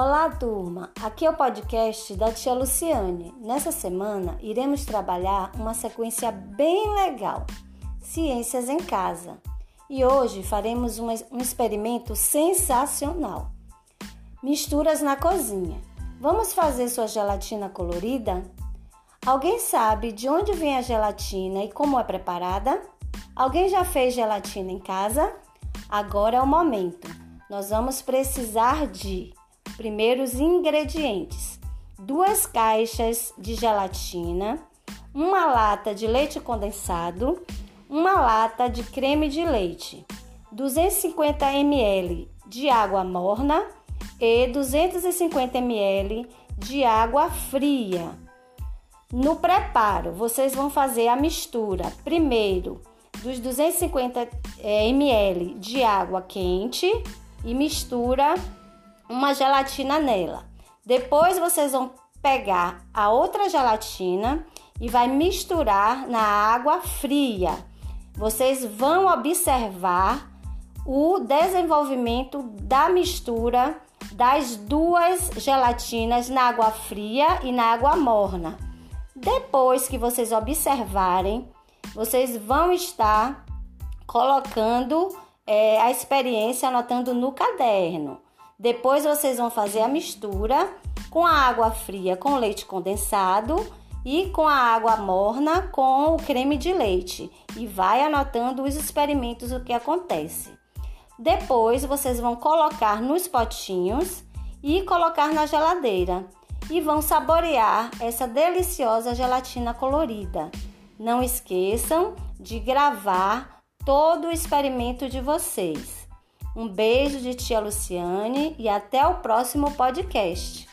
Olá, turma! Aqui é o podcast da tia Luciane. Nessa semana, iremos trabalhar uma sequência bem legal: Ciências em Casa. E hoje faremos um, experimento sensacional: misturas na cozinha. Vamos fazer sua gelatina colorida? Alguém sabe de onde vem a gelatina e como é preparada? Alguém já fez gelatina em casa? Agora é o momento. Nós vamos precisar de primeiros ingredientes: duas caixas de gelatina, uma lata de leite condensado, uma lata de creme de leite, 250 ml de água morna e 250 ml de água fria. No preparo, vocês vão fazer a mistura. Primeiro, dos 250 ml de água quente e mistura uma gelatina nela. Depois vocês vão pegar a outra gelatina e vai misturar na água fria. Vocês vão observar o desenvolvimento da mistura das duas gelatinas na água fria e na água morna. Depois que vocês observarem, vocês vão estar colocando é, a experiência anotando no caderno. Depois vocês vão fazer a mistura com a água fria com leite condensado e com a água morna com o creme de leite e vai anotando os experimentos o que acontece. Depois vocês vão colocar nos potinhos e colocar na geladeira e vão saborear essa deliciosa gelatina colorida. Não esqueçam de gravar todo o experimento de vocês. Um beijo de tia Luciane e até o próximo podcast.